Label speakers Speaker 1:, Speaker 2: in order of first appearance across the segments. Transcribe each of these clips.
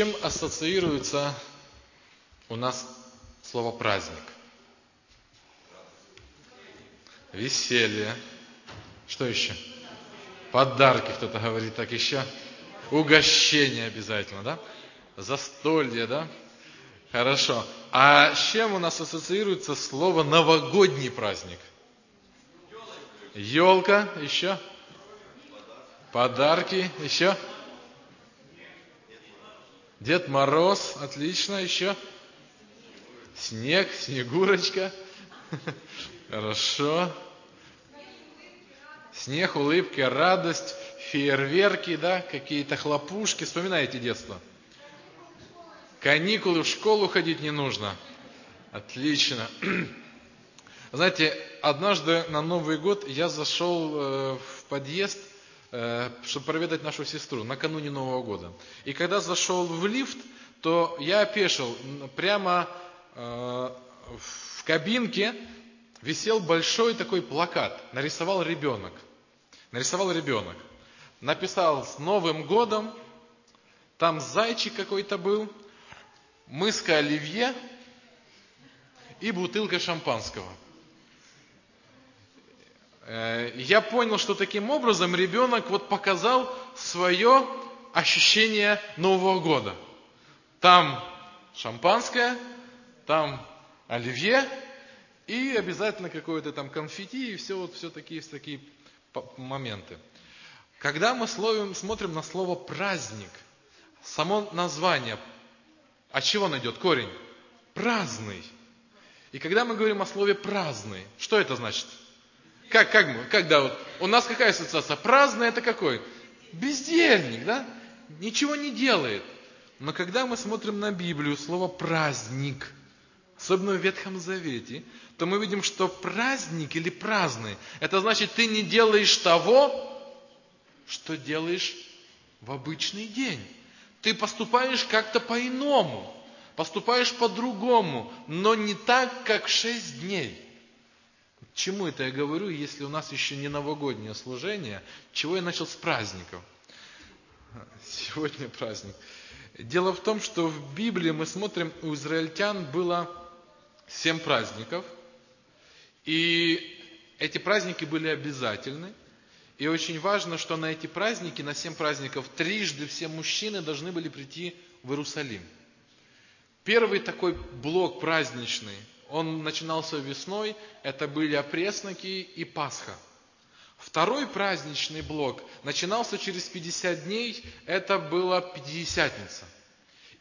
Speaker 1: чем ассоциируется у нас слово праздник? Веселье. Что еще? Подарки, кто-то говорит так еще. Угощение обязательно, да? Застолье, да? Хорошо. А с чем у нас ассоциируется слово новогодний праздник? Елка, еще? Подарки, еще? Дед Мороз, отлично, еще? Снег, Снегурочка. Хорошо. Снег, улыбки, радость, фейерверки, да, какие-то хлопушки. Вспоминаете детство? Каникулы, в школу ходить не нужно. Отлично. Знаете, однажды на Новый год я зашел э, в подъезд, чтобы проведать нашу сестру накануне Нового года. И когда зашел в лифт, то я опешил. Прямо э, в кабинке висел большой такой плакат. Нарисовал ребенок. Нарисовал ребенок. Написал с Новым годом. Там зайчик какой-то был мыска оливье и бутылка шампанского. Э, я понял, что таким образом ребенок вот показал свое ощущение Нового года. Там шампанское, там оливье и обязательно какое-то там конфетти и все вот все такие, такие моменты. Когда мы словим, смотрим на слово праздник, само название от чего он идет? Корень. Праздный. И когда мы говорим о слове праздный, что это значит? Как, как мы, когда вот, у нас какая ассоциация? Праздный это какой? Бездельник, да? Ничего не делает. Но когда мы смотрим на Библию, слово праздник, особенно в Ветхом Завете, то мы видим, что праздник или праздный, это значит, ты не делаешь того, что делаешь в обычный день. Ты поступаешь как-то по-иному, поступаешь по-другому, но не так, как шесть дней. Чему это я говорю, если у нас еще не новогоднее служение? Чего я начал с праздников? Сегодня праздник. Дело в том, что в Библии мы смотрим, у израильтян было семь праздников, и эти праздники были обязательны. И очень важно, что на эти праздники, на семь праздников, трижды все мужчины должны были прийти в Иерусалим. Первый такой блок праздничный, он начинался весной, это были опресноки и Пасха. Второй праздничный блок начинался через 50 дней, это была Пятидесятница.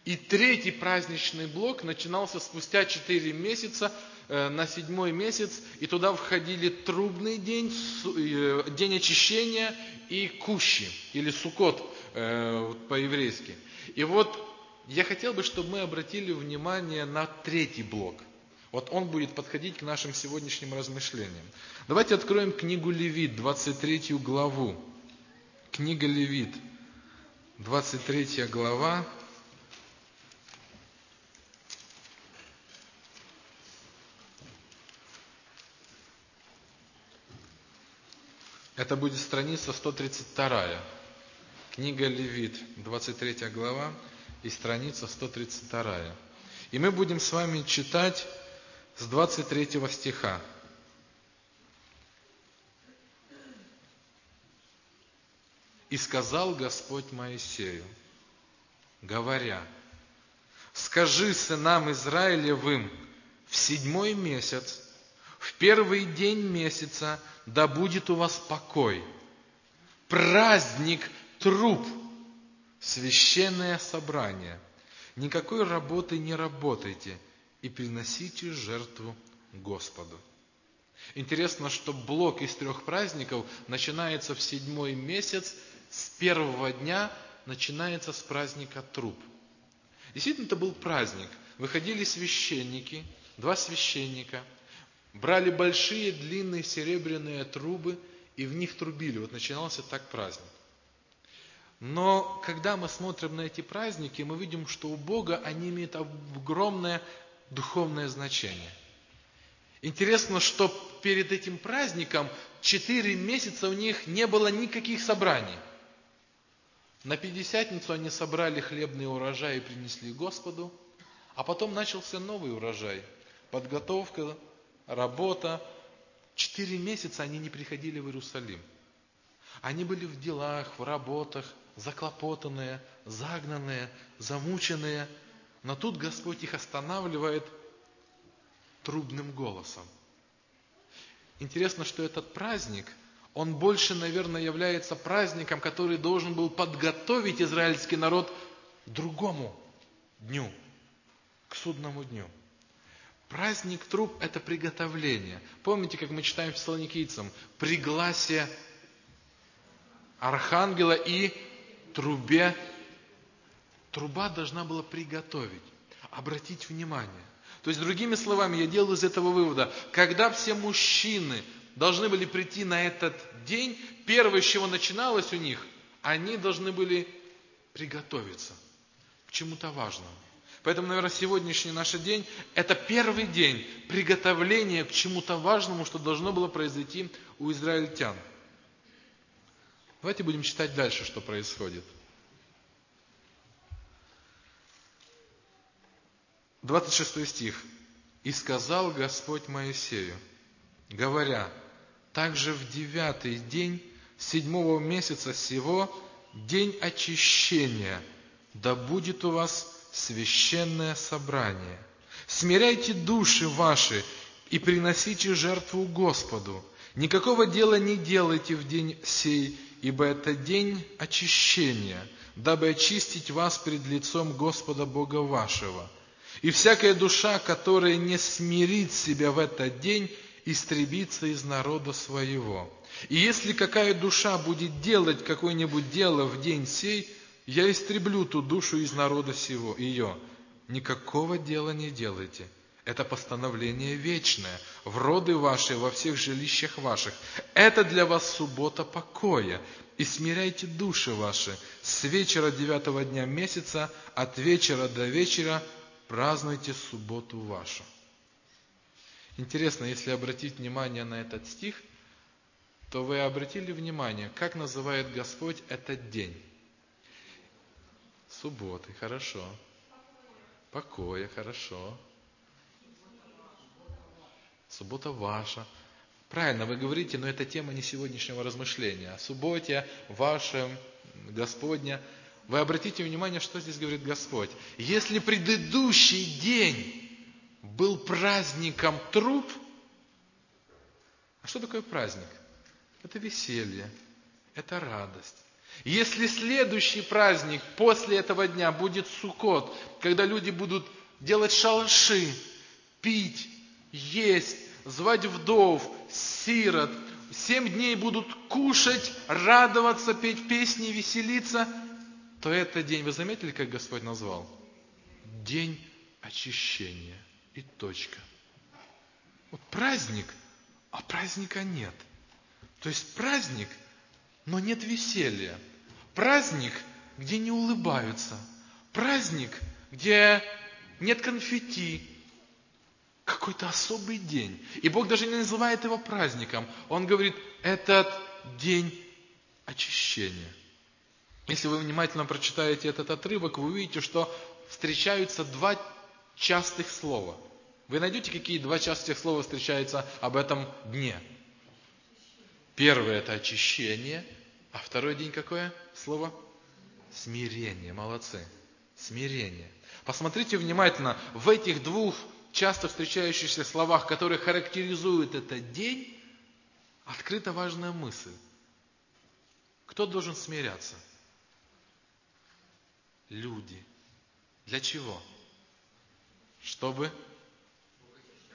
Speaker 1: И третий праздничный блок начинался спустя 4 месяца, Э, на седьмой месяц, и туда входили трубный день, э, день очищения и кущи, или сукот э, по-еврейски. И вот я хотел бы, чтобы мы обратили внимание на третий блок. Вот он будет подходить к нашим сегодняшним размышлениям. Давайте откроем книгу Левит, 23 главу. Книга Левит, 23 глава, Это будет страница 132. Книга Левит, 23 глава и страница 132. И мы будем с вами читать с 23 стиха. И сказал Господь Моисею, говоря, скажи сынам Израилевым в седьмой месяц, в первый день месяца да будет у вас покой. Праздник труп, священное собрание. Никакой работы не работайте и приносите жертву Господу. Интересно, что блок из трех праздников начинается в седьмой месяц, с первого дня начинается с праздника труп. Действительно, это был праздник. Выходили священники, два священника – Брали большие длинные серебряные трубы и в них трубили. Вот начинался так праздник. Но когда мы смотрим на эти праздники, мы видим, что у Бога они имеют огромное духовное значение. Интересно, что перед этим праздником четыре месяца у них не было никаких собраний. На Пятидесятницу они собрали хлебный урожай и принесли Господу, а потом начался новый урожай. Подготовка, работа. Четыре месяца они не приходили в Иерусалим. Они были в делах, в работах, заклопотанные, загнанные, замученные. Но тут Господь их останавливает трубным голосом. Интересно, что этот праздник, он больше, наверное, является праздником, который должен был подготовить израильский народ к другому дню, к судному дню. Праздник труб – это приготовление. Помните, как мы читаем в Фессалоникийцам? Пригласие архангела и трубе. Труба должна была приготовить, обратить внимание. То есть, другими словами, я делаю из этого вывода, когда все мужчины должны были прийти на этот день, первое, с чего начиналось у них, они должны были приготовиться к чему-то важному. Поэтому, наверное, сегодняшний наш день – это первый день приготовления к чему-то важному, что должно было произойти у израильтян. Давайте будем читать дальше, что происходит. 26 стих. «И сказал Господь Моисею, говоря, также в девятый день седьмого месяца сего, день очищения, да будет у вас священное собрание. Смиряйте души ваши и приносите жертву Господу. Никакого дела не делайте в день сей, ибо это день очищения, дабы очистить вас пред лицом Господа Бога вашего. И всякая душа, которая не смирит себя в этот день, истребится из народа своего. И если какая душа будет делать какое-нибудь дело в день сей, я истреблю ту душу из народа сего, ее. Никакого дела не делайте. Это постановление вечное, в роды ваши, во всех жилищах ваших. Это для вас суббота покоя. И смиряйте души ваши. С вечера девятого дня месяца, от вечера до вечера празднуйте субботу вашу. Интересно, если обратить внимание на этот стих, то вы обратили внимание, как называет Господь этот день? Субботы, хорошо. Покоя, хорошо. Суббота ваша. Правильно, вы говорите, но это тема не сегодняшнего размышления. Субботе вашем, Господня. Вы обратите внимание, что здесь говорит Господь. Если предыдущий день был праздником труп, а что такое праздник? Это веселье, это радость. Если следующий праздник после этого дня будет Суккот, когда люди будут делать шалаши, пить, есть, звать вдов, сирот, семь дней будут кушать, радоваться, петь песни, веселиться, то этот день, вы заметили, как Господь назвал? День очищения. И точка. Вот праздник, а праздника нет. То есть праздник – но нет веселья. Праздник, где не улыбаются. Праздник, где нет конфетти. Какой-то особый день. И Бог даже не называет его праздником. Он говорит, этот день очищения. Если вы внимательно прочитаете этот отрывок, вы увидите, что встречаются два частых слова. Вы найдете, какие два частых слова встречаются об этом дне. Первое – это очищение – а второй день какое слово? Смирение. Молодцы. Смирение. Посмотрите внимательно, в этих двух часто встречающихся словах, которые характеризуют этот день, открыта важная мысль. Кто должен смиряться? Люди. Для чего? Чтобы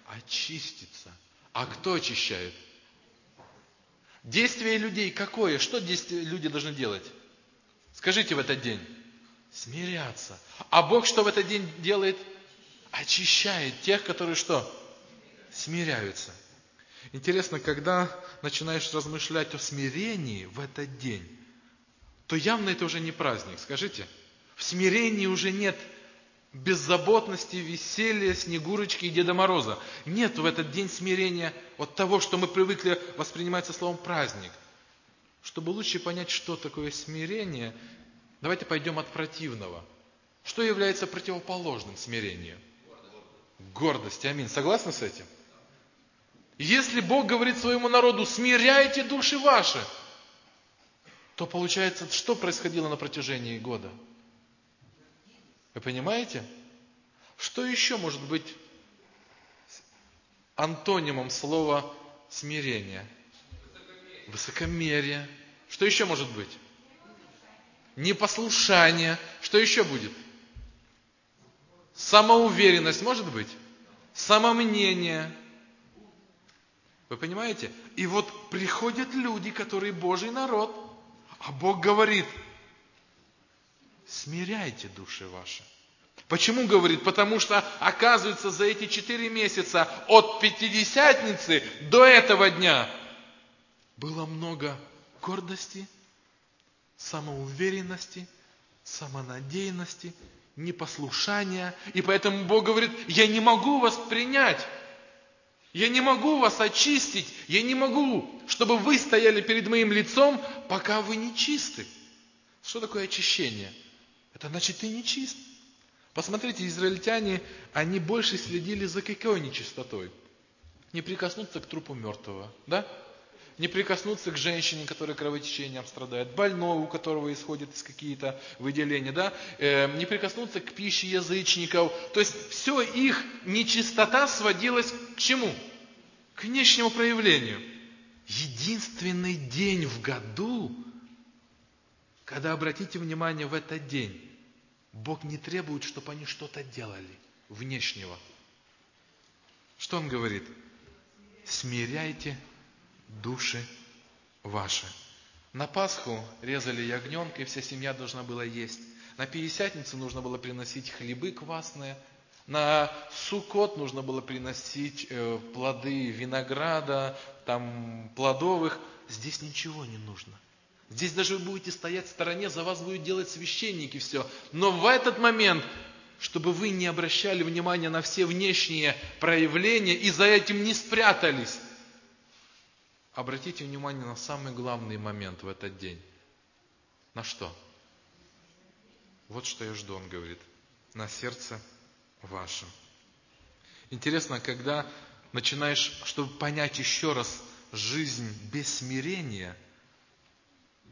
Speaker 1: очиститься. А кто очищает? Действие людей какое? Что люди должны делать? Скажите в этот день. Смиряться. А Бог что в этот день делает? Очищает тех, которые что? Смиряются. Интересно, когда начинаешь размышлять о смирении в этот день, то явно это уже не праздник. Скажите, в смирении уже нет беззаботности, веселья, Снегурочки и Деда Мороза. Нет в этот день смирения от того, что мы привыкли воспринимать со словом праздник. Чтобы лучше понять, что такое смирение, Давайте пойдем от противного. Что является противоположным смирению? Гордость. Аминь. Согласны с этим? Если Бог говорит своему народу, смиряйте души ваши, то получается, что происходило на протяжении года? Вы понимаете? Что еще может быть антонимом слова смирение? Высокомерие. Что еще может быть? Непослушание. Что еще будет? Самоуверенность может быть? Самомнение. Вы понимаете? И вот приходят люди, которые Божий народ, а Бог говорит, смиряйте души ваши. Почему говорит? Потому что, оказывается, за эти четыре месяца от Пятидесятницы до этого дня было много гордости, самоуверенности, самонадеянности, непослушания. И поэтому Бог говорит, я не могу вас принять. Я не могу вас очистить. Я не могу, чтобы вы стояли перед моим лицом, пока вы не чисты. Что такое очищение? Это значит, ты не чист. Посмотрите, израильтяне, они больше следили за какой нечистотой? Не прикоснуться к трупу мертвого, да? Не прикоснуться к женщине, которая кровотечением страдает, больного, у которого исходят какие-то выделения, да? Э, не прикоснуться к пище язычников. То есть все их нечистота сводилась к чему? К внешнему проявлению. Единственный день в году, когда обратите внимание в этот день, Бог не требует, чтобы они что-то делали внешнего. Что Он говорит? Смиряйте души ваши. На Пасху резали ягненка, и вся семья должна была есть. На Пятидесятницу нужно было приносить хлебы квасные. На Сукот нужно было приносить э, плоды винограда, там, плодовых. Здесь ничего не нужно. Здесь даже вы будете стоять в стороне, за вас будут делать священники все. Но в этот момент, чтобы вы не обращали внимания на все внешние проявления и за этим не спрятались, обратите внимание на самый главный момент в этот день. На что? Вот что я жду, он говорит. На сердце вашем. Интересно, когда начинаешь, чтобы понять еще раз жизнь без смирения –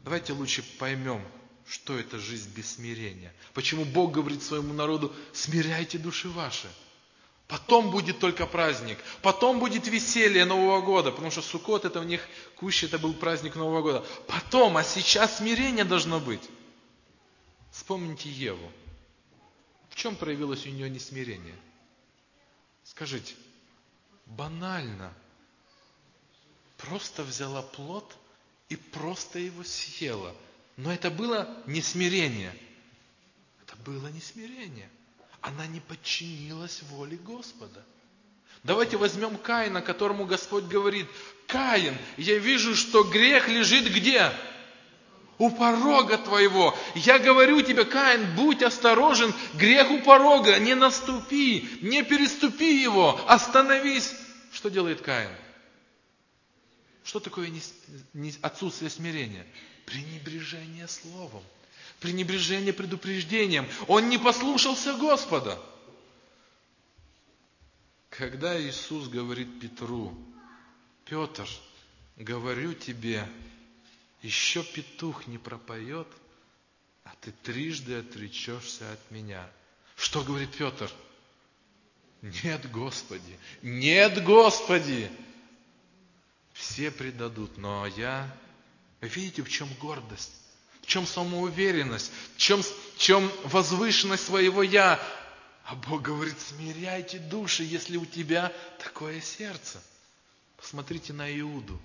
Speaker 1: Давайте лучше поймем, что это жизнь без смирения. Почему Бог говорит своему народу, смиряйте души ваши. Потом будет только праздник. Потом будет веселье Нового года. Потому что Суккот это у них, Кущ это был праздник Нового года. Потом, а сейчас смирение должно быть. Вспомните Еву. В чем проявилось у нее несмирение? Скажите, банально. Просто взяла плод – и просто его съела. Но это было не смирение. Это было не смирение. Она не подчинилась воле Господа. Давайте возьмем Каина, которому Господь говорит, Каин, я вижу, что грех лежит где? У порога твоего. Я говорю тебе, Каин, будь осторожен, грех у порога, не наступи, не переступи его, остановись. Что делает Каин? Что такое отсутствие смирения? Пренебрежение словом. Пренебрежение предупреждением. Он не послушался Господа. Когда Иисус говорит Петру, Петр, говорю тебе, еще петух не пропоет, а ты трижды отречешься от меня. Что говорит Петр? Нет, Господи, нет, Господи, все предадут, но я... Видите, в чем гордость? В чем самоуверенность? В чем, в чем возвышенность своего «я»? А Бог говорит, смиряйте души, если у тебя такое сердце. Посмотрите на Иуду.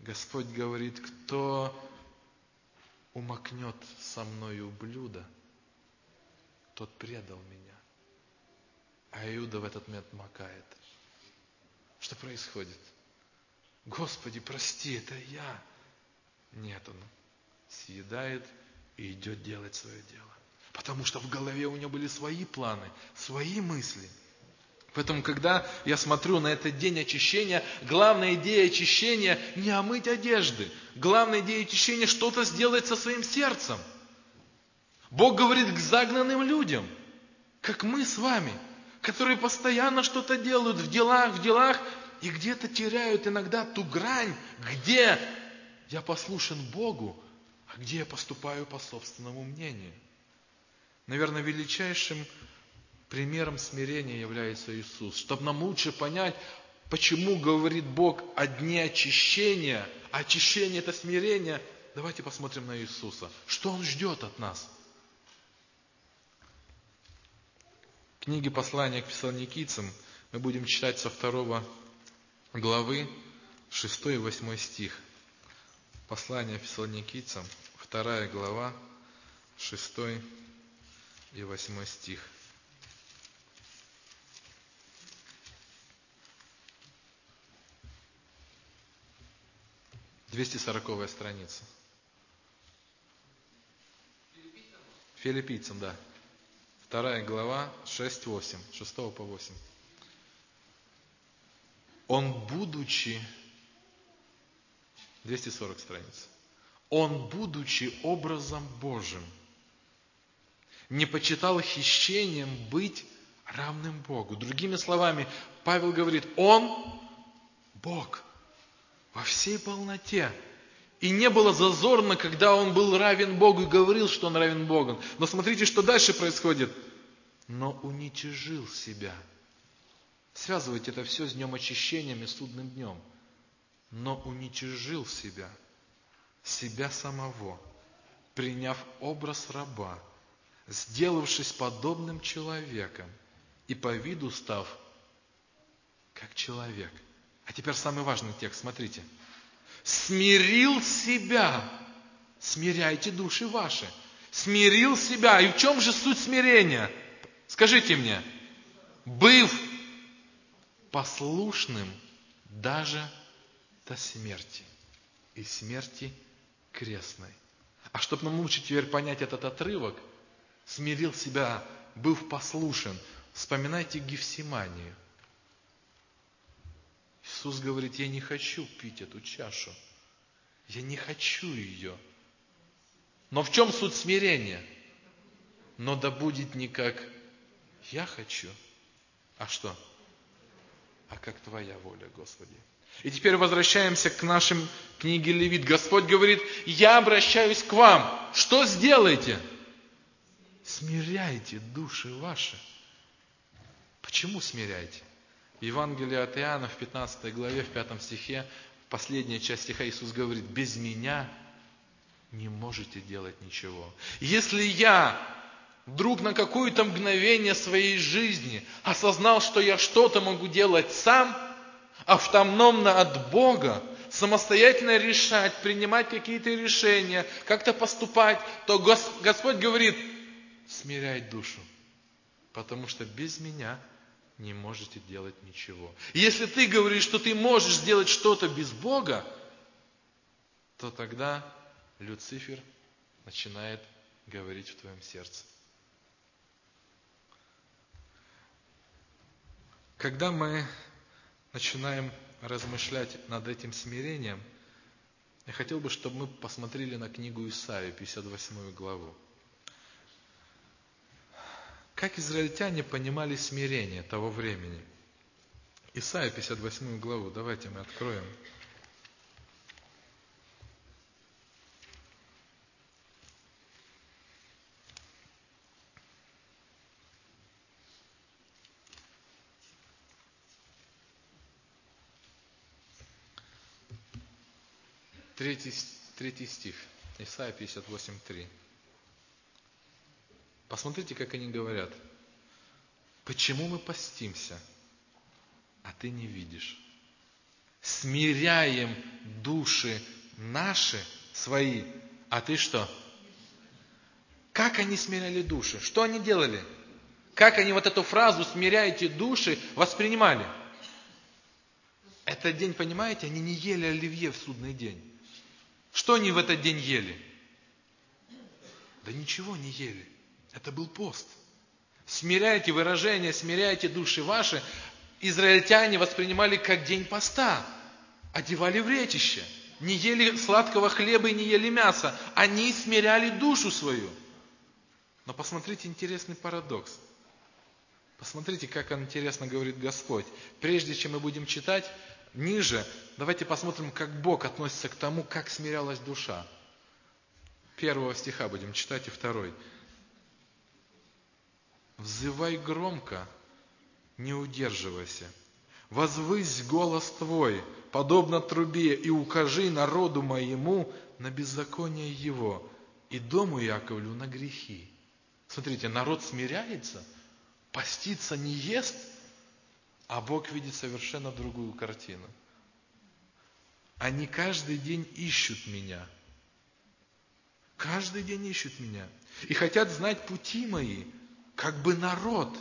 Speaker 1: Господь говорит, кто умокнет со мною блюдо, тот предал меня. А Иуда в этот момент макает. Что происходит? Господи, прости, это я. Нет, он съедает и идет делать свое дело. Потому что в голове у него были свои планы, свои мысли. Поэтому, когда я смотрю на этот день очищения, главная идея очищения не омыть одежды. Главная идея очищения что-то сделать со своим сердцем. Бог говорит к загнанным людям, как мы с вами, которые постоянно что-то делают в делах, в делах, и где-то теряют иногда ту грань, где я послушен Богу, а где я поступаю по собственному мнению. Наверное, величайшим примером смирения является Иисус. Чтобы нам лучше понять, почему говорит Бог о дне очищения, а очищение это смирение, давайте посмотрим на Иисуса. Что Он ждет от нас? В книге послания к фессалоникийцам мы будем читать со второго главы 6 и 8 стих. Послание фессалоникийцам, вторая глава, 6 и 8 стих. Двести сороковая страница. Филиппийцам, да. Вторая глава, 6-8, 6 по 8. Он, будучи, 240 страниц, он, будучи образом Божьим, не почитал хищением быть равным Богу. Другими словами, Павел говорит, он Бог во всей полноте. И не было зазорно, когда он был равен Богу и говорил, что он равен Богу. Но смотрите, что дальше происходит. Но уничижил себя. Связывайте это все с днем очищения и судным днем. Но уничижил себя, себя самого, приняв образ раба, сделавшись подобным человеком и по виду став как человек. А теперь самый важный текст, смотрите. Смирил себя. Смиряйте души ваши. Смирил себя. И в чем же суть смирения? Скажите мне. Быв послушным даже до смерти. И смерти крестной. А чтобы нам лучше теперь понять этот отрывок – смирил себя, был послушен. Вспоминайте Гефсиманию. Иисус говорит, я не хочу пить эту чашу. Я не хочу ее. Но в чем суть смирения? Но да будет не как я хочу, а что? А как Твоя воля, Господи. И теперь возвращаемся к нашим книге Левит. Господь говорит, я обращаюсь к вам. Что сделаете? Смиряйте души ваши. Почему смиряйте? В Евангелии от Иоанна в 15 главе, в 5 стихе, последняя часть стиха Иисус говорит, без меня не можете делать ничего. Если я вдруг на какое-то мгновение своей жизни осознал, что я что-то могу делать сам, автономно от Бога, самостоятельно решать, принимать какие-то решения, как-то поступать, то Господь говорит, смирять душу, потому что без меня не можете делать ничего. Если ты говоришь, что ты можешь сделать что-то без Бога, то тогда Люцифер начинает говорить в твоем сердце. Когда мы начинаем размышлять над этим смирением, я хотел бы, чтобы мы посмотрели на книгу Исаия, 58 главу. Как израильтяне понимали смирение того времени? Исайя 58 главу, давайте мы откроем. Третий, третий стих. Исайя 58, 3. Посмотрите, как они говорят. Почему мы постимся, а ты не видишь? Смиряем души наши, свои, а ты что? Как они смиряли души? Что они делали? Как они вот эту фразу «смиряйте души» воспринимали? Этот день, понимаете, они не ели оливье в судный день. Что они в этот день ели? Да ничего не ели. Это был пост. Смиряйте выражения, смиряйте души ваши. Израильтяне воспринимали как день поста. Одевали в ретище. Не ели сладкого хлеба и не ели мяса. Они смиряли душу свою. Но посмотрите интересный парадокс. Посмотрите, как интересно говорит Господь. Прежде чем мы будем читать, ниже, давайте посмотрим, как Бог относится к тому, как смирялась душа. Первого стиха будем читать и второй. «Взывай громко, не удерживайся. Возвысь голос твой, подобно трубе, и укажи народу моему на беззаконие его, и дому Яковлю на грехи». Смотрите, народ смиряется, постится не ест, а Бог видит совершенно другую картину. Они каждый день ищут меня. Каждый день ищут меня. И хотят знать пути мои, как бы народ,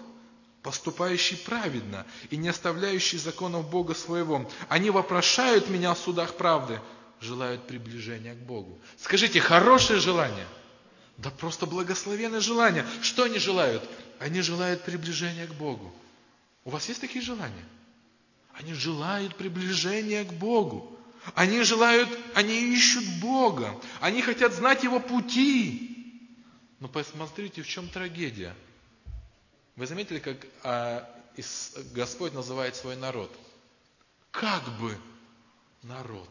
Speaker 1: поступающий праведно и не оставляющий законов Бога своего. Они вопрошают меня в судах правды, желают приближения к Богу. Скажите, хорошее желание? Да просто благословенное желание. Что они желают? Они желают приближения к Богу. У вас есть такие желания? Они желают приближения к Богу. Они желают, они ищут Бога. Они хотят знать Его пути. Но посмотрите, в чем трагедия. Вы заметили, как а, Господь называет свой народ? Как бы народ.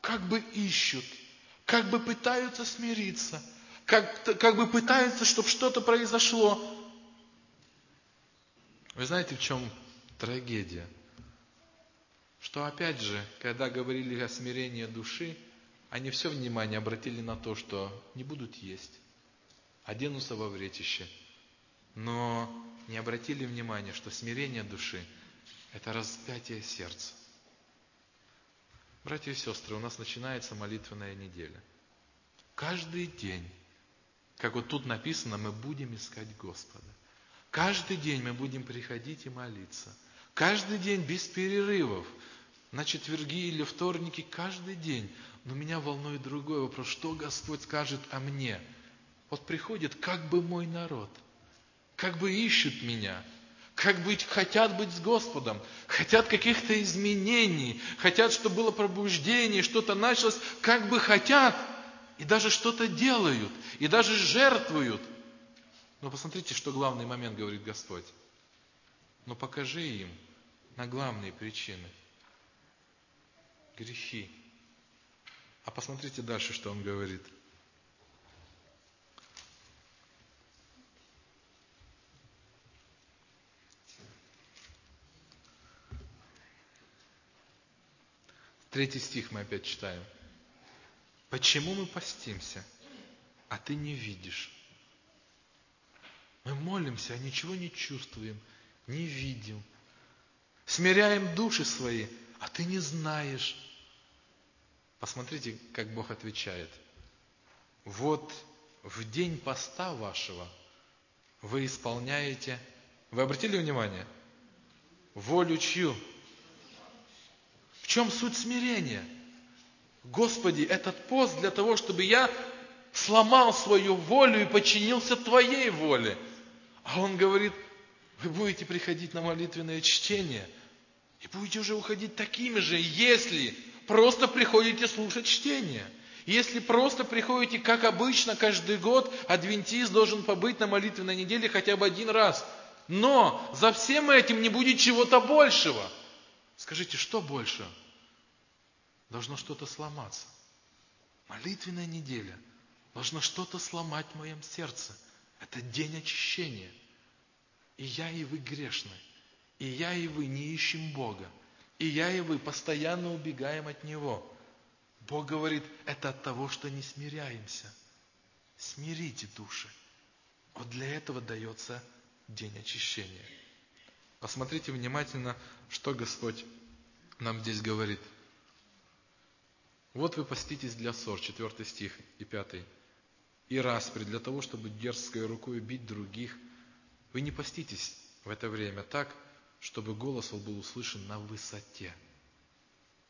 Speaker 1: Как бы ищут. Как бы пытаются смириться. Как, как бы пытаются, чтобы что-то произошло. Вы знаете, в чем трагедия? Что опять же, когда говорили о смирении души, они все внимание обратили на то, что не будут есть, оденутся во вретище, но не обратили внимания, что смирение души – это распятие сердца. Братья и сестры, у нас начинается молитвенная неделя. Каждый день, как вот тут написано, мы будем искать Господа. Каждый день мы будем приходить и молиться. Каждый день без перерывов. На четверги или вторники каждый день. Но меня волнует другой вопрос. Что Господь скажет о мне? Вот приходит как бы мой народ. Как бы ищут меня. Как быть, хотят быть с Господом, хотят каких-то изменений, хотят, чтобы было пробуждение, что-то началось, как бы хотят, и даже что-то делают, и даже жертвуют – но посмотрите, что главный момент говорит Господь. Но покажи им на главные причины. Грехи. А посмотрите дальше, что он говорит. Третий стих мы опять читаем. Почему мы постимся, а ты не видишь? Мы молимся, а ничего не чувствуем, не видим. Смиряем души свои, а ты не знаешь. Посмотрите, как Бог отвечает. Вот в день поста вашего вы исполняете, вы обратили внимание, волю чью? В чем суть смирения? Господи, этот пост для того, чтобы я сломал свою волю и подчинился Твоей воле – а он говорит, вы будете приходить на молитвенное чтение и будете уже уходить такими же, если просто приходите слушать чтение. Если просто приходите, как обычно, каждый год, адвентист должен побыть на молитвенной неделе хотя бы один раз. Но за всем этим не будет чего-то большего. Скажите, что больше? Должно что-то сломаться. Молитвенная неделя должна что-то сломать в моем сердце. Это день очищения. И я, и вы грешны. И я, и вы не ищем Бога. И я, и вы постоянно убегаем от Него. Бог говорит, это от того, что не смиряемся. Смирите души. Вот для этого дается день очищения. Посмотрите внимательно, что Господь нам здесь говорит. Вот вы поститесь для ссор, 4 стих и 5. И распри, для того, чтобы дерзкой рукой бить других – вы не поститесь в это время так, чтобы голос был услышан на высоте.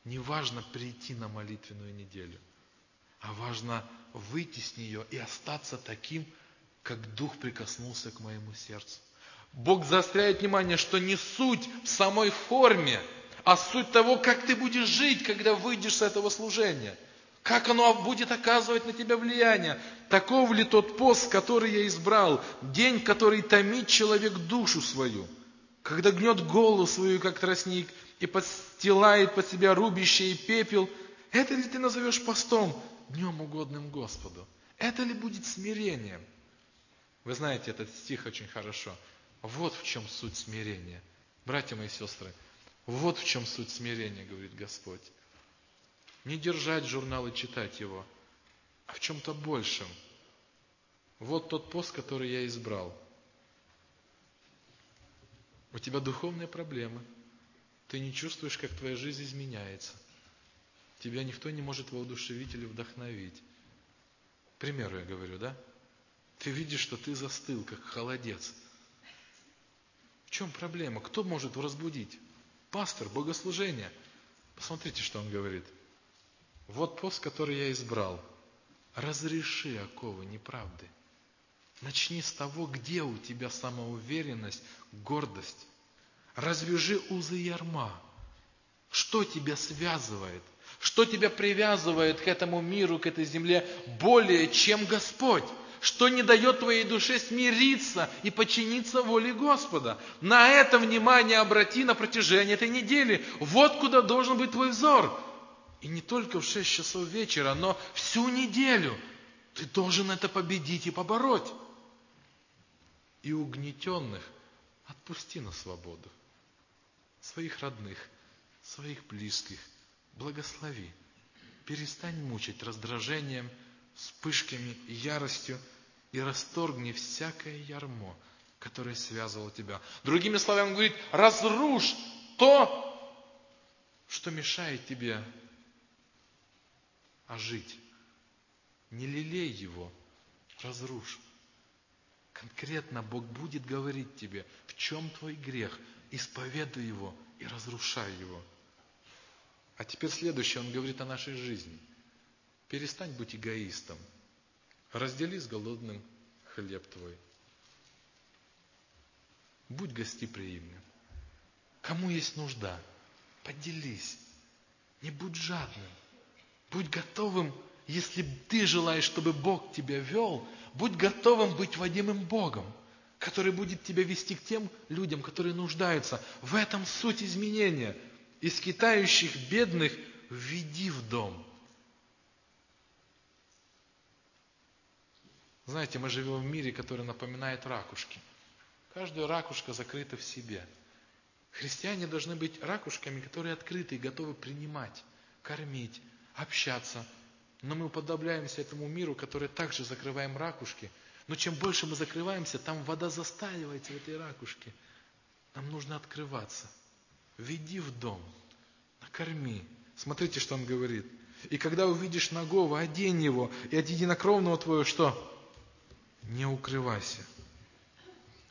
Speaker 1: Не важно прийти на молитвенную неделю, а важно выйти с нее и остаться таким, как Дух прикоснулся к моему сердцу. Бог заостряет внимание, что не суть в самой форме, а суть того, как ты будешь жить, когда выйдешь с этого служения. Как оно будет оказывать на тебя влияние? Таков ли тот пост, который я избрал, день, который томит человек душу свою, когда гнет голову свою, как тростник, и подстилает под себя рубище пепел, это ли ты назовешь постом, днем угодным Господу? Это ли будет смирением? Вы знаете этот стих очень хорошо. Вот в чем суть смирения. Братья мои сестры, вот в чем суть смирения, говорит Господь. Не держать журнал и читать его, а в чем-то большем. Вот тот пост, который я избрал. У тебя духовные проблемы. Ты не чувствуешь, как твоя жизнь изменяется. Тебя никто не может воодушевить или вдохновить. К примеру я говорю, да? Ты видишь, что ты застыл, как холодец. В чем проблема? Кто может разбудить? Пастор, богослужение. Посмотрите, что он говорит. Вот пост, который я избрал. Разреши оковы неправды. Начни с того, где у тебя самоуверенность, гордость. Развяжи узы ярма. Что тебя связывает? Что тебя привязывает к этому миру, к этой земле более, чем Господь? Что не дает твоей душе смириться и подчиниться воле Господа? На это внимание обрати на протяжении этой недели. Вот куда должен быть твой взор. И не только в 6 часов вечера, но всю неделю. Ты должен это победить и побороть. И угнетенных отпусти на свободу. Своих родных, своих близких благослови. Перестань мучить раздражением, вспышками, яростью и расторгни всякое ярмо, которое связывало тебя. Другими словами, он говорит, разрушь то, что мешает тебе а жить. Не лелей его, разрушь. Конкретно Бог будет говорить тебе, в чем твой грех, исповедуй его и разрушай его. А теперь следующее, он говорит о нашей жизни. Перестань быть эгоистом. Раздели с голодным хлеб твой. Будь гостеприимным. Кому есть нужда, поделись. Не будь жадным. Будь готовым, если ты желаешь, чтобы Бог тебя вел, будь готовым быть водимым Богом, который будет тебя вести к тем людям, которые нуждаются. В этом суть изменения. Из скитающих бедных введи в дом. Знаете, мы живем в мире, который напоминает ракушки. Каждая ракушка закрыта в себе. Христиане должны быть ракушками, которые открыты и готовы принимать, кормить, общаться. Но мы уподобляемся этому миру, который также закрываем ракушки. Но чем больше мы закрываемся, там вода застаивается в этой ракушке. Нам нужно открываться. Веди в дом, накорми. Смотрите, что он говорит. И когда увидишь нагого, одень его, и от единокровного твоего что? Не укрывайся.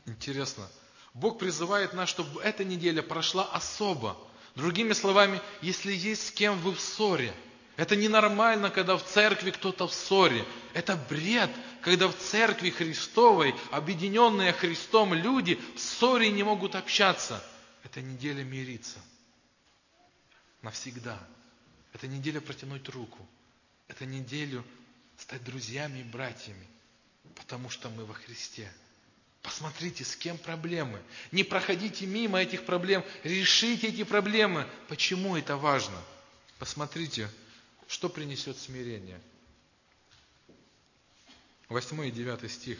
Speaker 1: Интересно. Бог призывает нас, чтобы эта неделя прошла особо. Другими словами, если есть с кем вы в ссоре – это ненормально, когда в церкви кто-то в ссоре. Это бред, когда в церкви Христовой, объединенные Христом люди, в ссоре не могут общаться. Это неделя мириться. Навсегда. Это неделя протянуть руку. Это неделю стать друзьями и братьями. Потому что мы во Христе. Посмотрите, с кем проблемы. Не проходите мимо этих проблем. Решите эти проблемы. Почему это важно? Посмотрите, что принесет смирение? 8 и 9 стих.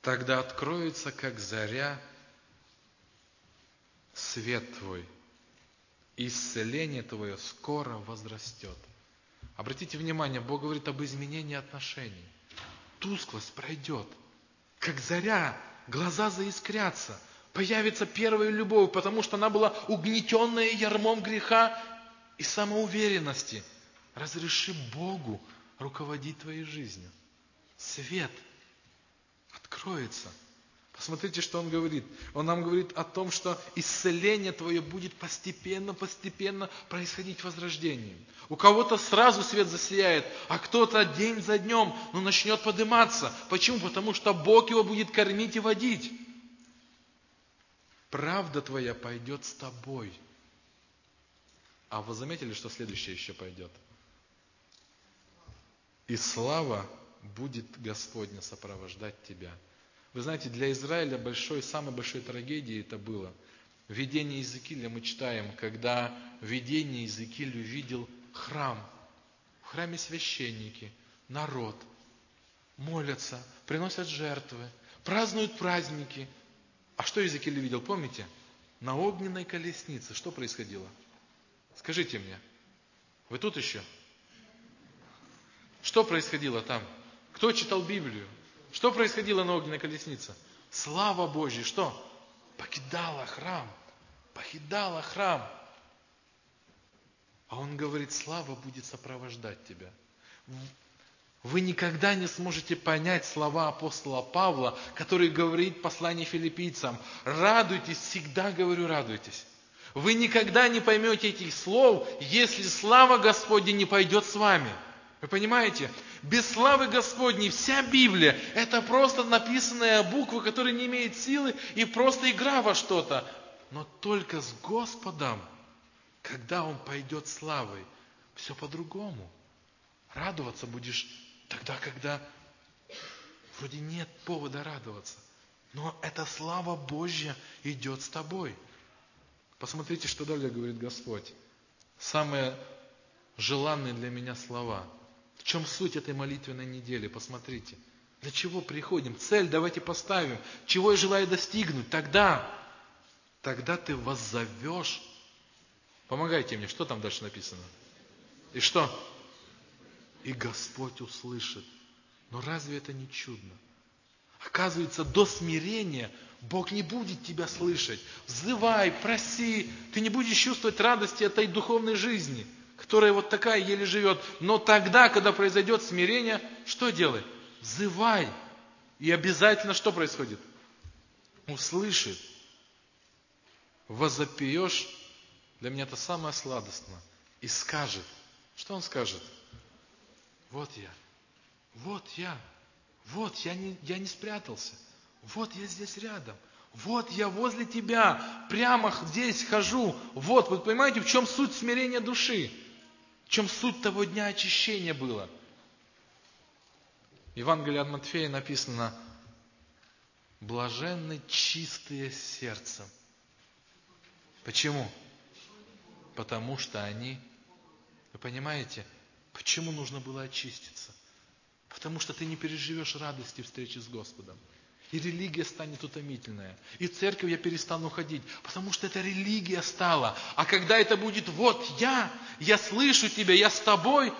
Speaker 1: Тогда откроется, как заря, свет твой, исцеление твое скоро возрастет. Обратите внимание, Бог говорит об изменении отношений. Тусклость пройдет. Как заря, глаза заискрятся. Появится первая любовь, потому что она была угнетенная ярмом греха и самоуверенности. Разреши Богу руководить твоей жизнью. Свет откроется. Посмотрите, что он говорит. Он нам говорит о том, что исцеление твое будет постепенно, постепенно происходить возрождением. У кого-то сразу свет засияет, а кто-то день за днем ну, начнет подниматься. Почему? Потому что Бог его будет кормить и водить. Правда твоя пойдет с тобой – А вы заметили, что следующее еще пойдет? И слава будет Господня сопровождать тебя. Вы знаете, для Израиля большой, самой большой трагедией это было. В видении Иезекииля мы читаем, когда в видении Иезекииль увидел храм. В храме священники, народ, молятся, приносят жертвы, празднуют праздники. А что Иезекииль видел, помните? На огненной колеснице что происходило? Скажите мне, вы тут еще? Что происходило там? Кто читал Библию? Что происходило на огненной колеснице? Слава Божья, что? Покидала храм. Покидала храм. А он говорит, слава будет сопровождать тебя. Вы никогда не сможете понять слова апостола Павла, который говорит в послании филиппийцам. Радуйтесь, всегда говорю, радуйтесь. Вы никогда не поймете этих слов, если слава Господня не пойдет с вами. Вы понимаете? Без славы Господней вся Библия – это просто написанная буква, которая не имеет силы и просто игра во что-то. Но только с Господом, когда Он пойдет славой, все по-другому. Радоваться будешь тогда, когда вроде нет повода радоваться. Но эта слава Божья идет с тобой. Посмотрите, что далее говорит Господь. Самые желанные для меня слова – в чем суть этой молитвенной недели? Посмотрите. Для чего приходим? Цель давайте поставим. Чего я желаю достигнуть? Тогда, тогда ты воззовешь. Помогайте мне, что там дальше написано? И что? И Господь услышит. Но разве это не чудно? Оказывается, до смирения Бог не будет тебя слышать. Взывай, проси. Ты не будешь чувствовать радости этой духовной жизни – которая вот такая еле живет. Но тогда, когда произойдет смирение, что делай? Взывай. И обязательно что происходит? Услышит. Возопьешь. Для меня это самое сладостное. И скажет. Что он скажет? Вот я. Вот я. Вот я не, я не спрятался. Вот я здесь рядом. Вот я возле тебя, прямо здесь хожу. Вот, вы понимаете, в чем суть смирения души? В чем суть того дня очищения было? В Евангелии от Матфея написано, блаженны чистые сердцем. Почему? Потому что они, вы понимаете, почему нужно было очиститься? Потому что ты не переживешь радости встречи с Господом. И религия станет утомительная. И церковь я перестану ходить, потому что это религия стала. А когда это будет вот я, я слышу тебя, я с тобой,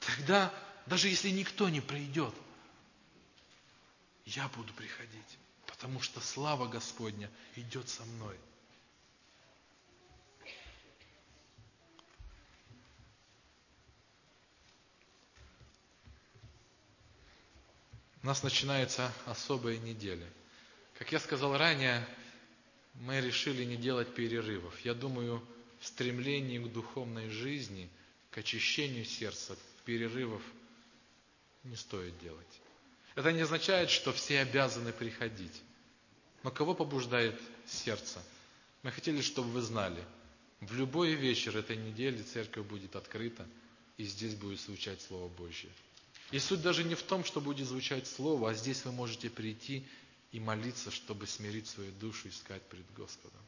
Speaker 1: тогда даже если никто не придет, я буду приходить, потому что слава Господня идет со мной. У нас начинается особая неделя. Как я сказал ранее, мы решили не делать перерывов. Я думаю, в стремлении к духовной жизни, к очищению сердца, перерывов не стоит делать. Это не означает, что все обязаны приходить. Но кого побуждает сердце? Мы хотели, чтобы вы знали, в любой вечер этой недели церковь будет открыта, и здесь будет звучать Слово Божье. И суть даже не в том, что будет звучать Слово, а здесь вы можете прийти и молиться, чтобы смирить свою душу, искать пред Господом.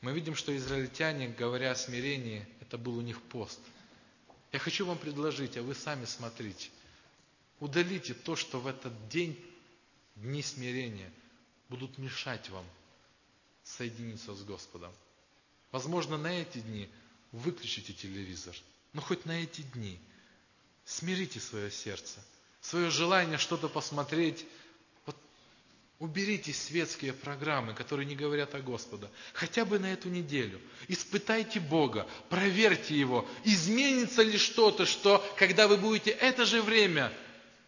Speaker 1: Мы видим, что израильтяне, говоря о смирении, это был у них пост. Я хочу вам предложить, а вы сами смотрите. Удалите то, что в этот день, дни смирения, будут мешать вам соединиться с Господом. Возможно, на эти дни выключите телевизор, но хоть на эти дни – Смирите свое сердце, свое желание что-то посмотреть. Вот уберите светские программы, которые не говорят о Господе. Хотя бы на эту неделю. Испытайте Бога, проверьте Его. Изменится ли что-то, что когда вы будете это же время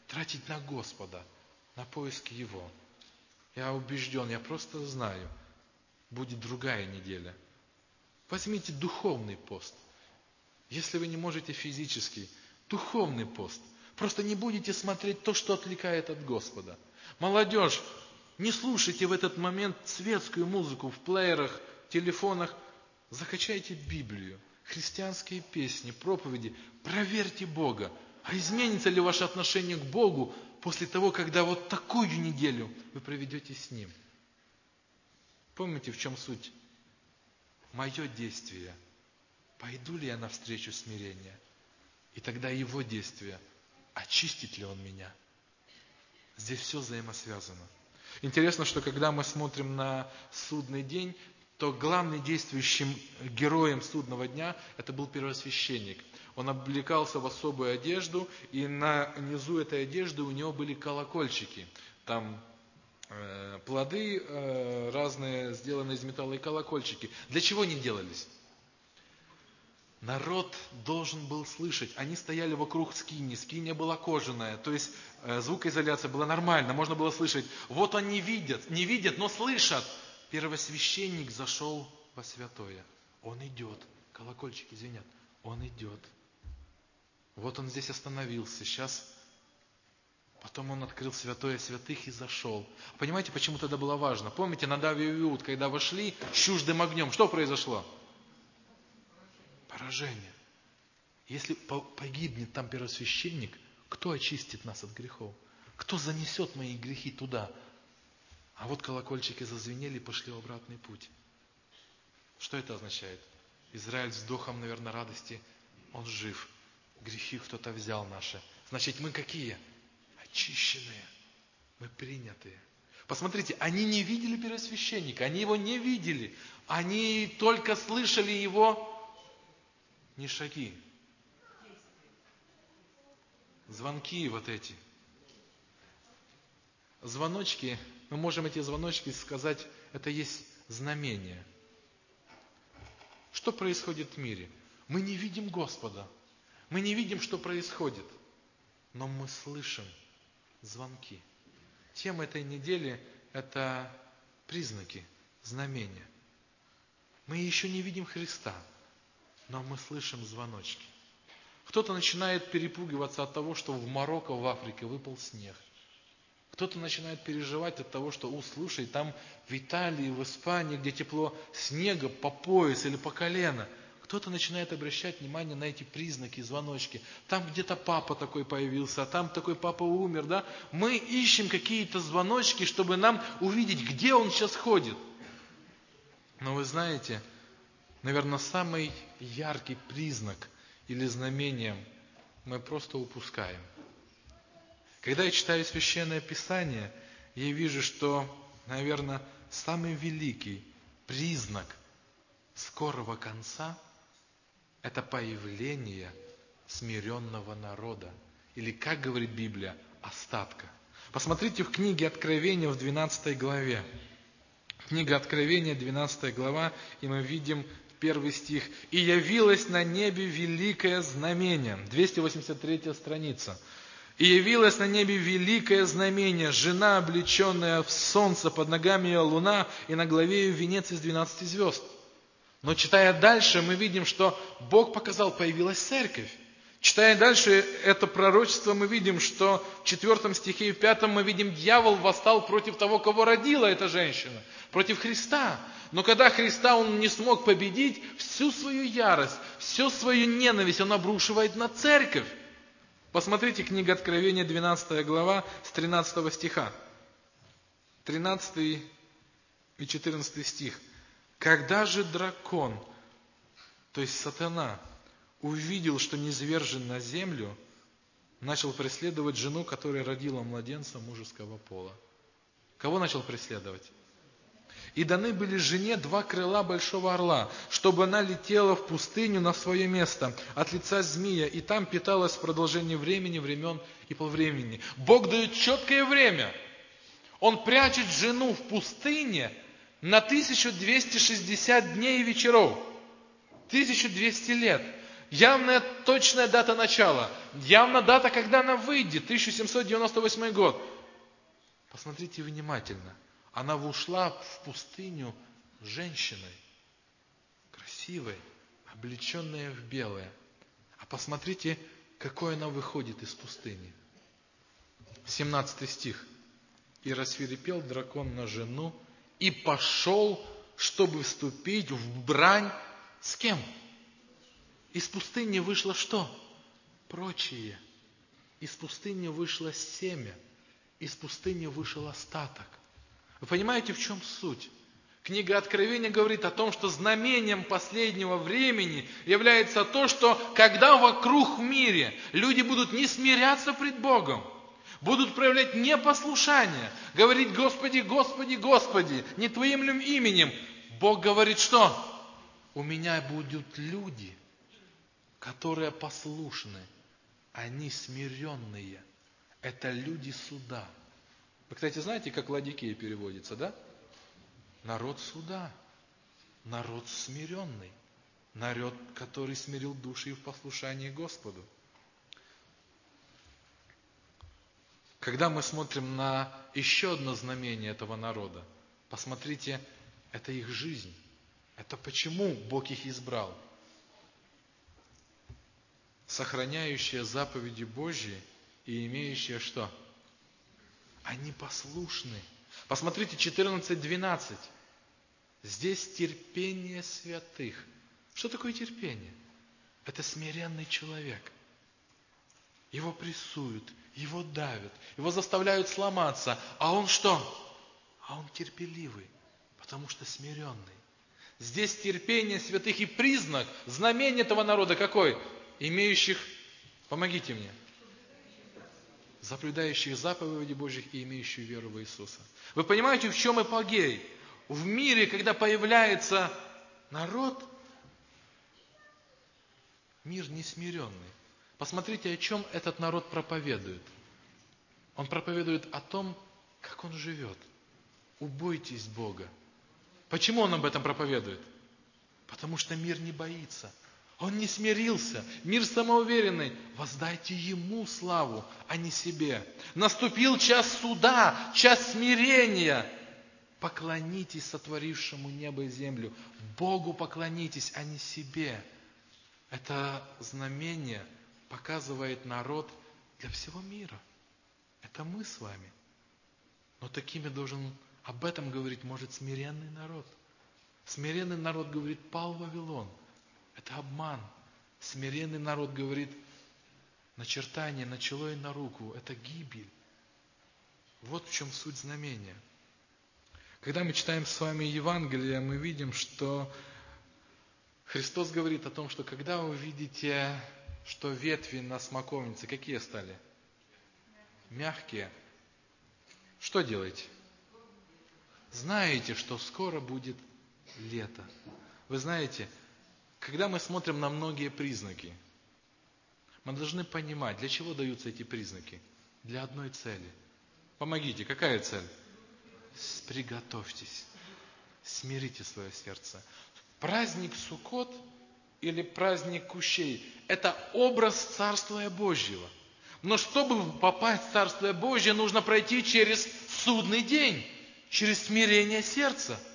Speaker 1: тратить на Господа, на поиски Его. Я убежден, я просто знаю, будет другая неделя. Возьмите духовный пост. Если вы не можете физически, Духовный пост. Просто не будете смотреть то, что отвлекает от Господа. Молодежь, не слушайте в этот момент светскую музыку в плеерах, телефонах. закачайте Библию, христианские песни, проповеди, проверьте Бога. А изменится ли ваше отношение к Богу после того, когда вот такую неделю вы проведете с Ним? Помните, в чем суть? Мое действие. Пойду ли я навстречу смирения? И тогда Его действие. Очистит ли Он меня? Здесь все взаимосвязано. Интересно, что когда мы смотрим на судный день, то главным действующим героем судного дня это был первосвященник. Он облекался в особую одежду, и на низу этой одежды у него были колокольчики. Там э, плоды э, разные, сделанные из металла, и колокольчики. Для чего они делались? Народ должен был слышать. Они стояли вокруг скини. Скиния была кожаная. То есть э, звукоизоляция была нормальная. Можно было слышать. Вот они видят. Не видят, но слышат. Первосвященник зашел во святое. Он идет. Колокольчики звенят. Он идет. Вот он здесь остановился. Сейчас Потом он открыл святое святых и зашел. Понимаете, почему тогда было важно? Помните, на Даве и Иуд, когда вошли с чуждым огнем, что произошло? Поражение. Если погибнет там первосвященник, кто очистит нас от грехов? Кто занесет мои грехи туда? А вот колокольчики зазвенели и пошли в обратный путь. Что это означает? Израиль с духом, наверное, радости, он жив. Грехи кто-то взял наши. Значит, мы какие? Очищенные. Мы принятые. Посмотрите, они не видели первосвященника, они его не видели. Они только слышали его не шаги. Звонки вот эти. Звоночки, мы можем эти звоночки сказать, это есть знамение. Что происходит в мире? Мы не видим Господа. Мы не видим, что происходит. Но мы слышим звонки. Тема этой недели – это признаки, знамения. Мы еще не видим Христа – но мы слышим звоночки. Кто-то начинает перепугиваться от того, что в Марокко, в Африке выпал снег. Кто-то начинает переживать от того, что, у, слушай, там в Италии, в Испании, где тепло снега по пояс или по колено. Кто-то начинает обращать внимание на эти признаки, звоночки. Там где-то папа такой появился, а там такой папа умер, да? Мы ищем какие-то звоночки, чтобы нам увидеть, где он сейчас ходит. Но вы знаете, наверное, самый яркий признак или знамением мы просто упускаем. Когда я читаю Священное Писание, я вижу, что, наверное, самый великий признак скорого конца – это появление смиренного народа. Или, как говорит Библия, остатка. Посмотрите в книге Откровения в 12 главе. Книга Откровения, 12 глава, и мы видим первый стих. «И явилось на небе великое знамение». 283 страница. «И явилось на небе великое знамение, жена, облеченная в солнце, под ногами ее луна, и на главе ее венец из двенадцати звезд». Но читая дальше, мы видим, что Бог показал, появилась церковь. Читая дальше это пророчество, мы видим, что в четвертом стихе и в пятом мы видим, дьявол восстал против того, кого родила эта женщина, против Христа. Но когда Христа он не смог победить, всю свою ярость, всю свою ненависть он обрушивает на церковь. Посмотрите книга Откровения, 12 глава, с 13 стиха. 13 и 14 стих. Когда же дракон, то есть сатана, увидел, что низвержен на землю, начал преследовать жену, которая родила младенца мужеского пола. Кого начал преследовать? И даны были жене два крыла большого орла, чтобы она летела в пустыню на свое место от лица змея, и там питалась в продолжении времени, времен и полвремени. Бог дает четкое время. Он прячет жену в пустыне на 1260 дней и вечеров. 1200 лет. Явная точная дата начала. Явная дата, когда она выйдет. 1798 год. Посмотрите внимательно. Она ушла в пустыню женщиной, красивой, облеченная в белое. А посмотрите, какой она выходит из пустыни. 17 стих. «И рассверепел дракон на жену, и пошел, чтобы вступить в брань С кем? Из пустыни вышло что? Прочие. Из пустыни вышло семя. Из пустыни вышел остаток. Вы понимаете, в чем суть? Книга Откровения говорит о том, что знамением последнего времени является то, что когда вокруг в мире люди будут не смиряться пред Богом, будут проявлять непослушание, говорить Господи, Господи, Господи, не Твоим ли именем, Бог говорит что? У меня будут люди, которые послушны, они смиренные. Это люди суда. Вы, кстати, знаете, как Ладикея переводится, да? Народ суда, народ смиренный, народ, который смирил души в послушании Господу. Когда мы смотрим на еще одно знамение этого народа, посмотрите, это их жизнь. Это почему Бог их избрал. Сохраняющие заповеди Божьи и имеющие что? Они послушны. Посмотрите 14.12. Здесь терпение святых. Что такое терпение? Это смиренный человек. Его прессуют, его давят, его заставляют сломаться. А он что? А он терпеливый, потому что смиренный. Здесь терпение святых и признак, знамение этого народа какой? Имеющих, помогите мне, соблюдающих заповеди Божьих и имеющих веру в Иисуса. Вы понимаете, в чем эпогей? В мире, когда появляется народ, мир несмиренный. Посмотрите, о чем этот народ проповедует. Он проповедует о том, как он живет. Убойтесь Бога. Почему он об этом проповедует? Потому что мир не боится. Он не смирился. Мир самоуверенный. Воздайте Ему славу, а не себе. Наступил час суда, час смирения. Поклонитесь сотворившему небо и землю. Богу поклонитесь, а не себе. Это знамение показывает народ для всего мира. Это мы с вами. Но такими должен об этом говорить может смиренный народ. Смиренный народ говорит, пал Вавилон – это обман. Смиренный народ говорит, начертание начало и на руку. Это гибель. Вот в чем суть знамения. Когда мы читаем с вами Евангелие, мы видим, что Христос говорит о том, что когда вы видите, что ветви на смоковнице какие стали? Мягкие. Что делаете? Знаете, что скоро будет лето. Вы знаете, когда мы смотрим на многие признаки, мы должны понимать, для чего даются эти признаки. Для одной цели. Помогите, какая цель? Приготовьтесь. Смирите свое сердце. Праздник Суккот или праздник Кущей – это образ Царствия Божьего. Но чтобы попасть в Царствие Божье, нужно пройти через судный день, через смирение сердца –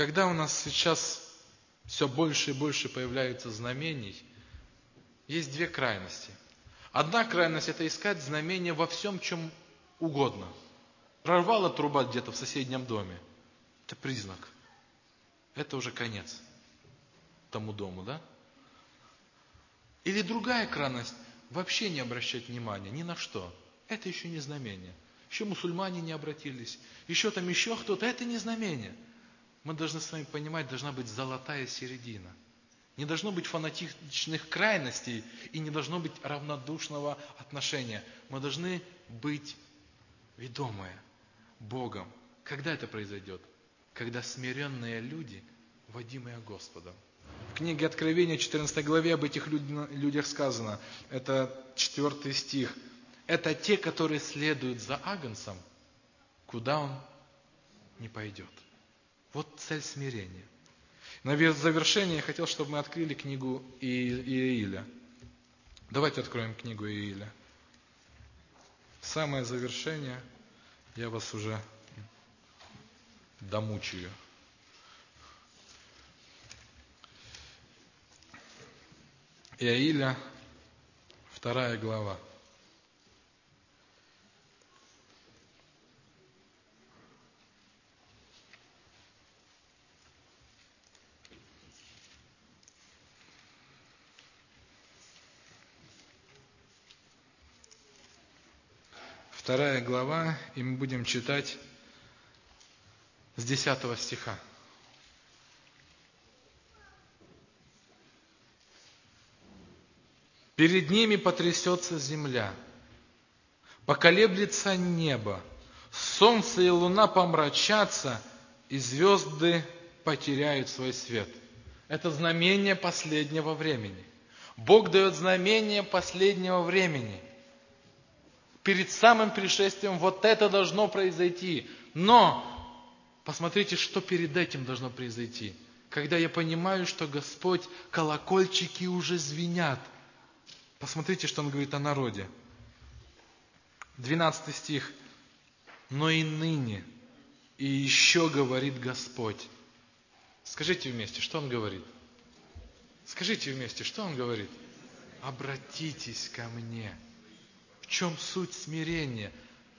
Speaker 1: Когда у нас сейчас все больше и больше появляется знамений, есть две крайности. Одна крайность – это искать знамения во всем, чем угодно. Прорвала труба где-то в соседнем доме. Это признак. Это уже конец тому дому, да? Или другая крайность – вообще не обращать внимания ни на что. Это еще не знамение. Еще мусульмане не обратились. Еще там еще кто-то. Это не знамение – мы должны с вами понимать, должна быть золотая середина. Не должно быть фанатичных крайностей и не должно быть равнодушного отношения. Мы должны быть ведомые Богом. Когда это произойдет? Когда смиренные люди, водимые Господом. В книге Откровения, 14 главе, об этих людях сказано. Это 4 стих. Это те, которые следуют за Агнцем, куда он не пойдет. Вот цель смирения. На завершение я хотел, чтобы мы открыли книгу Иеиля. Давайте откроем книгу Иеиля. Самое завершение, я вас уже домучаю. Иаиля, вторая глава. Вторая глава, и мы будем читать с 10 стиха. Перед ними потрясется земля, поколеблется небо, солнце и луна помрачатся, и звезды потеряют свой свет. Это знамение последнего времени. Бог дает знамение последнего времени. Перед самым пришествием вот это должно произойти. Но посмотрите, что перед этим должно произойти. Когда я понимаю, что Господь, колокольчики уже звенят. Посмотрите, что Он говорит о народе. 12 стих. Но и ныне, и еще говорит Господь. Скажите вместе, что Он говорит? Скажите вместе, что Он говорит? Обратитесь ко мне. Чем суть смирения?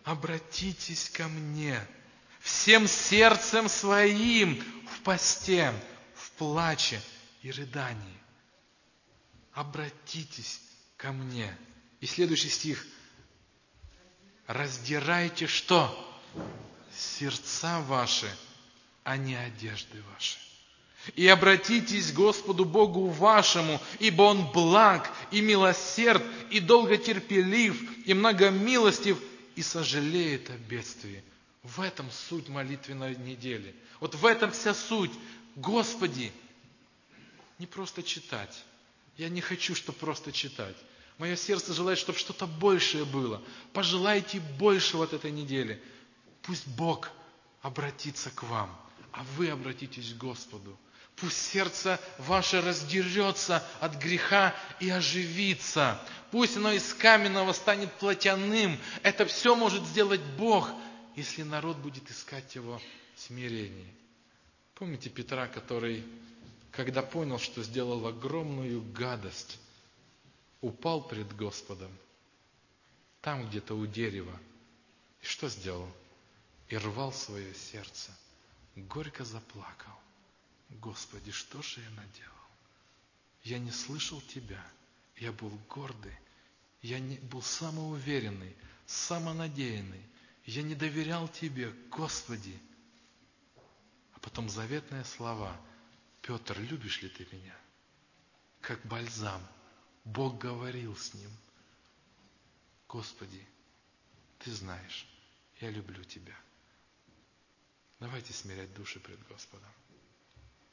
Speaker 1: Обратитесь ко мне. Всем сердцем своим в посте, в плаче и рыдании. Обратитесь ко мне. И следующий стих. Раздирайте что? Сердца ваши, а не одежды ваши. И обратитесь к Господу Богу вашему, ибо Он благ и милосерд, и долготерпелив, и многомилостив, и сожалеет о бедствии. В этом суть молитвенной недели. Вот в этом вся суть. Господи, не просто читать. Я не хочу, чтобы просто читать. Мое сердце желает, чтобы что-то большее было. Пожелайте большего от этой недели. Пусть Бог обратится к вам, а вы обратитесь к Господу. Пусть сердце ваше раздерется от греха и оживится. Пусть оно из каменного станет плотяным. Это все может сделать Бог, если народ будет искать его в смирении. Помните Петра, который, когда понял, что сделал огромную гадость, упал пред Господом, там где-то у дерева. И что сделал? И рвал свое сердце. Горько заплакал. Господи, что же я наделал? Я не слышал Тебя. Я был гордый. Я не, был самоуверенный, самонадеянный. Я не доверял Тебе, Господи. А потом заветные слова. Петр, любишь ли ты меня? Как бальзам – Бог говорил с ним. Господи, Ты знаешь, я люблю Тебя. Давайте смирять души пред Господом.